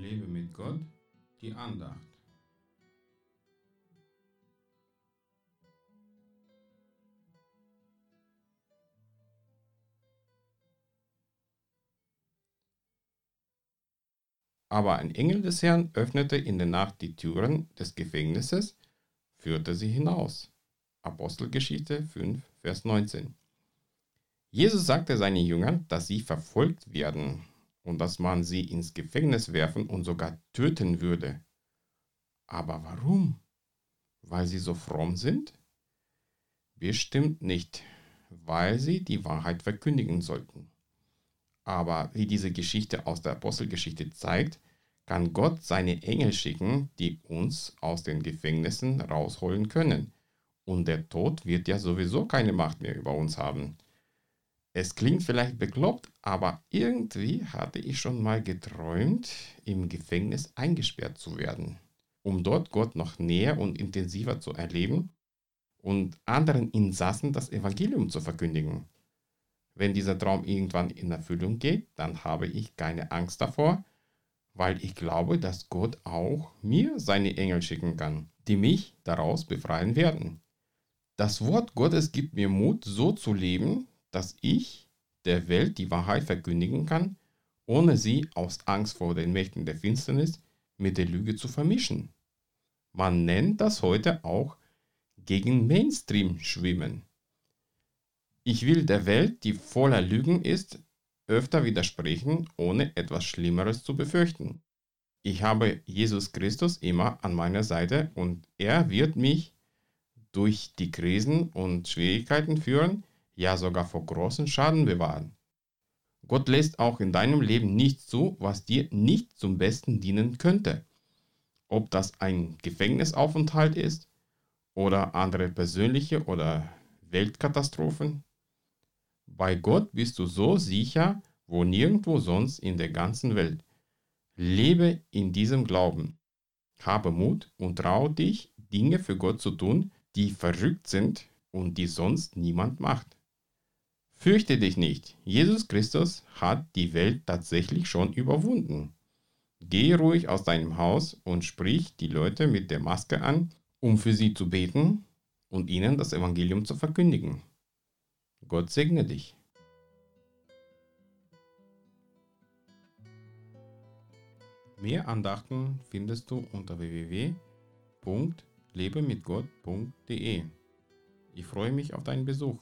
Lebe mit Gott, die Andacht. Aber ein Engel des Herrn öffnete in der Nacht die Türen des Gefängnisses, führte sie hinaus. Apostelgeschichte 5, Vers 19. Jesus sagte seinen Jüngern, dass sie verfolgt werden und dass man sie ins Gefängnis werfen und sogar töten würde. Aber warum? Weil sie so fromm sind? Bestimmt nicht, weil sie die Wahrheit verkündigen sollten. Aber wie diese Geschichte aus der Apostelgeschichte zeigt, kann Gott seine Engel schicken, die uns aus den Gefängnissen rausholen können. Und der Tod wird ja sowieso keine Macht mehr über uns haben. Es klingt vielleicht bekloppt, aber irgendwie hatte ich schon mal geträumt, im Gefängnis eingesperrt zu werden, um dort Gott noch näher und intensiver zu erleben und anderen Insassen das Evangelium zu verkündigen. Wenn dieser Traum irgendwann in Erfüllung geht, dann habe ich keine Angst davor, weil ich glaube, dass Gott auch mir seine Engel schicken kann, die mich daraus befreien werden. Das Wort Gottes gibt mir Mut, so zu leben, dass ich der Welt die Wahrheit verkündigen kann, ohne sie aus Angst vor den Mächten der Finsternis mit der Lüge zu vermischen. Man nennt das heute auch gegen Mainstream schwimmen. Ich will der Welt, die voller Lügen ist, öfter widersprechen, ohne etwas Schlimmeres zu befürchten. Ich habe Jesus Christus immer an meiner Seite und er wird mich durch die Krisen und Schwierigkeiten führen, ja sogar vor großen Schaden bewahren. Gott lässt auch in deinem Leben nichts zu, was dir nicht zum Besten dienen könnte. Ob das ein Gefängnisaufenthalt ist oder andere persönliche oder Weltkatastrophen. Bei Gott bist du so sicher, wo nirgendwo sonst in der ganzen Welt. Lebe in diesem Glauben. Habe Mut und traue dich, Dinge für Gott zu tun, die verrückt sind und die sonst niemand macht. Fürchte dich nicht, Jesus Christus hat die Welt tatsächlich schon überwunden. Geh ruhig aus deinem Haus und sprich die Leute mit der Maske an, um für sie zu beten und ihnen das Evangelium zu verkündigen. Gott segne dich. Mehr Andachten findest du unter www.lebemitgott.de. Ich freue mich auf deinen Besuch.